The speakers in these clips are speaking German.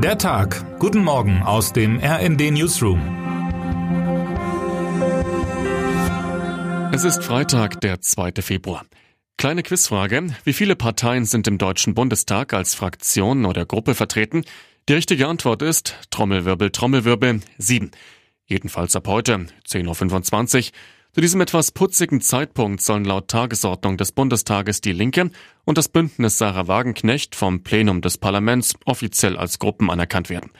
Der Tag. Guten Morgen aus dem RND Newsroom. Es ist Freitag, der 2. Februar. Kleine Quizfrage. Wie viele Parteien sind im Deutschen Bundestag als Fraktion oder Gruppe vertreten? Die richtige Antwort ist Trommelwirbel, Trommelwirbel, sieben. Jedenfalls ab heute, 10.25 Uhr. Zu diesem etwas putzigen Zeitpunkt sollen laut Tagesordnung des Bundestages die Linke und das Bündnis Sarah Wagenknecht vom Plenum des Parlaments offiziell als Gruppen anerkannt werden.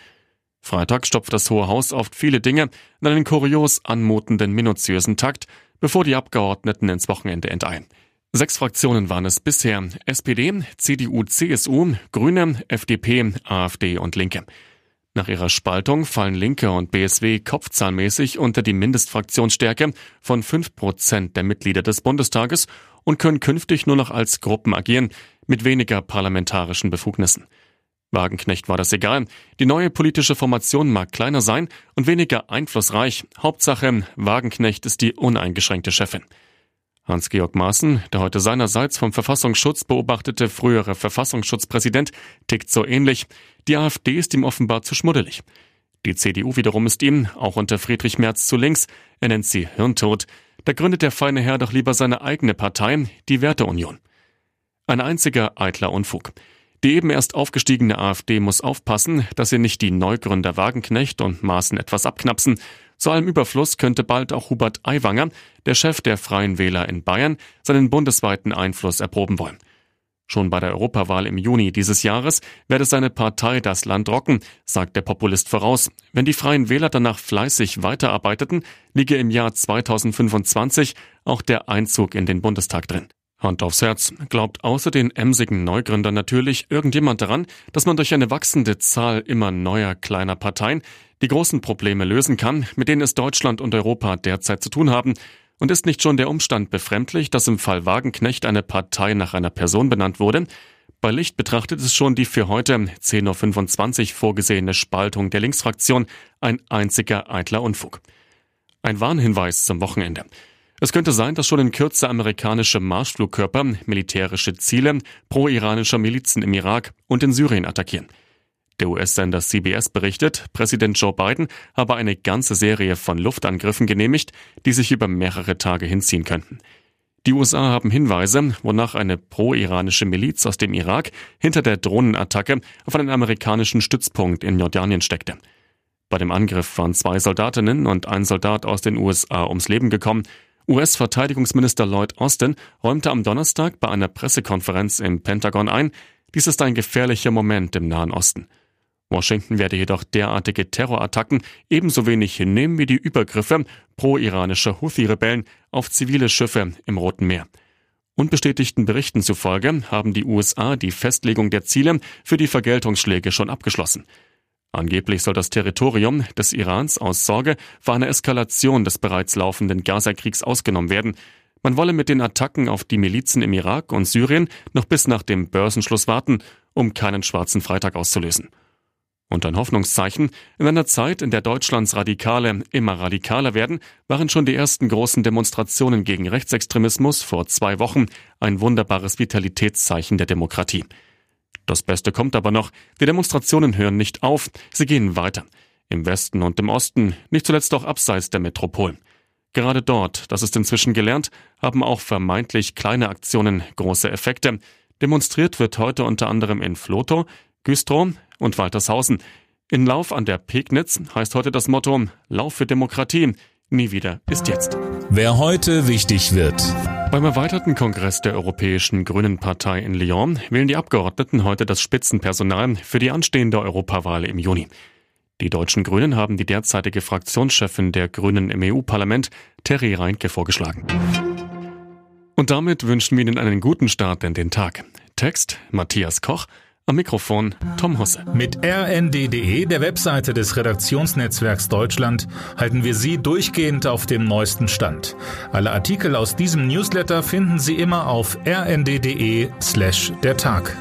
Freitag stopft das Hohe Haus oft viele Dinge in einen kurios anmutenden minutiösen Takt, bevor die Abgeordneten ins Wochenende enteilen. Sechs Fraktionen waren es bisher. SPD, CDU, CSU, Grüne, FDP, AfD und Linke. Nach ihrer Spaltung fallen Linke und BSW kopfzahlmäßig unter die Mindestfraktionsstärke von 5% der Mitglieder des Bundestages und können künftig nur noch als Gruppen agieren, mit weniger parlamentarischen Befugnissen. Wagenknecht war das egal. Die neue politische Formation mag kleiner sein und weniger einflussreich. Hauptsache, Wagenknecht ist die uneingeschränkte Chefin. Hans-Georg Maaßen, der heute seinerseits vom Verfassungsschutz beobachtete frühere Verfassungsschutzpräsident, tickt so ähnlich. Die AfD ist ihm offenbar zu schmuddelig. Die CDU wiederum ist ihm, auch unter Friedrich Merz zu links, er nennt sie Hirntod. Da gründet der feine Herr doch lieber seine eigene Partei, die Werteunion. Ein einziger eitler Unfug. Die eben erst aufgestiegene AfD muss aufpassen, dass sie nicht die Neugründer Wagenknecht und Maaßen etwas abknapsen. Zu allem Überfluss könnte bald auch Hubert Aiwanger, der Chef der Freien Wähler in Bayern, seinen bundesweiten Einfluss erproben wollen. Schon bei der Europawahl im Juni dieses Jahres werde seine Partei das Land rocken, sagt der Populist voraus. Wenn die Freien Wähler danach fleißig weiterarbeiteten, liege im Jahr 2025 auch der Einzug in den Bundestag drin. Hand aufs Herz, glaubt außer den emsigen Neugründern natürlich irgendjemand daran, dass man durch eine wachsende Zahl immer neuer kleiner Parteien die großen Probleme lösen kann, mit denen es Deutschland und Europa derzeit zu tun haben, und ist nicht schon der Umstand befremdlich, dass im Fall Wagenknecht eine Partei nach einer Person benannt wurde? Bei Licht betrachtet ist schon die für heute 10.25 Uhr vorgesehene Spaltung der Linksfraktion ein einziger eitler Unfug. Ein Warnhinweis zum Wochenende. Es könnte sein, dass schon in Kürze amerikanische Marschflugkörper militärische Ziele pro-iranischer Milizen im Irak und in Syrien attackieren. Der US-Sender CBS berichtet, Präsident Joe Biden habe eine ganze Serie von Luftangriffen genehmigt, die sich über mehrere Tage hinziehen könnten. Die USA haben Hinweise, wonach eine pro-iranische Miliz aus dem Irak hinter der Drohnenattacke auf einen amerikanischen Stützpunkt in Jordanien steckte. Bei dem Angriff waren zwei Soldatinnen und ein Soldat aus den USA ums Leben gekommen, US-Verteidigungsminister Lloyd Austin räumte am Donnerstag bei einer Pressekonferenz im Pentagon ein, dies ist ein gefährlicher Moment im Nahen Osten. Washington werde jedoch derartige Terrorattacken ebenso wenig hinnehmen wie die Übergriffe pro-iranischer Houthi-Rebellen auf zivile Schiffe im Roten Meer. Unbestätigten Berichten zufolge haben die USA die Festlegung der Ziele für die Vergeltungsschläge schon abgeschlossen. Angeblich soll das Territorium des Irans aus Sorge vor einer Eskalation des bereits laufenden Gaza-Kriegs ausgenommen werden. Man wolle mit den Attacken auf die Milizen im Irak und Syrien noch bis nach dem Börsenschluss warten, um keinen schwarzen Freitag auszulösen. Und ein Hoffnungszeichen, in einer Zeit, in der Deutschlands Radikale immer radikaler werden, waren schon die ersten großen Demonstrationen gegen Rechtsextremismus vor zwei Wochen ein wunderbares Vitalitätszeichen der Demokratie. Das Beste kommt aber noch. Die Demonstrationen hören nicht auf, sie gehen weiter. Im Westen und im Osten, nicht zuletzt auch abseits der Metropolen. Gerade dort, das ist inzwischen gelernt, haben auch vermeintlich kleine Aktionen große Effekte. Demonstriert wird heute unter anderem in Flotow, Güstrow und Waltershausen. In Lauf an der Pegnitz heißt heute das Motto Lauf für Demokratie. Nie wieder ist jetzt. Wer heute wichtig wird. Beim erweiterten Kongress der Europäischen Grünen Partei in Lyon wählen die Abgeordneten heute das Spitzenpersonal für die anstehende Europawahl im Juni. Die deutschen Grünen haben die derzeitige Fraktionschefin der Grünen im EU-Parlament, Terry Reinke, vorgeschlagen. Und damit wünschen wir Ihnen einen guten Start in den Tag. Text Matthias Koch, am Mikrofon Tom Husse. Mit rnd.de, der Webseite des Redaktionsnetzwerks Deutschland, halten wir Sie durchgehend auf dem neuesten Stand. Alle Artikel aus diesem Newsletter finden Sie immer auf rnd.de slash der Tag.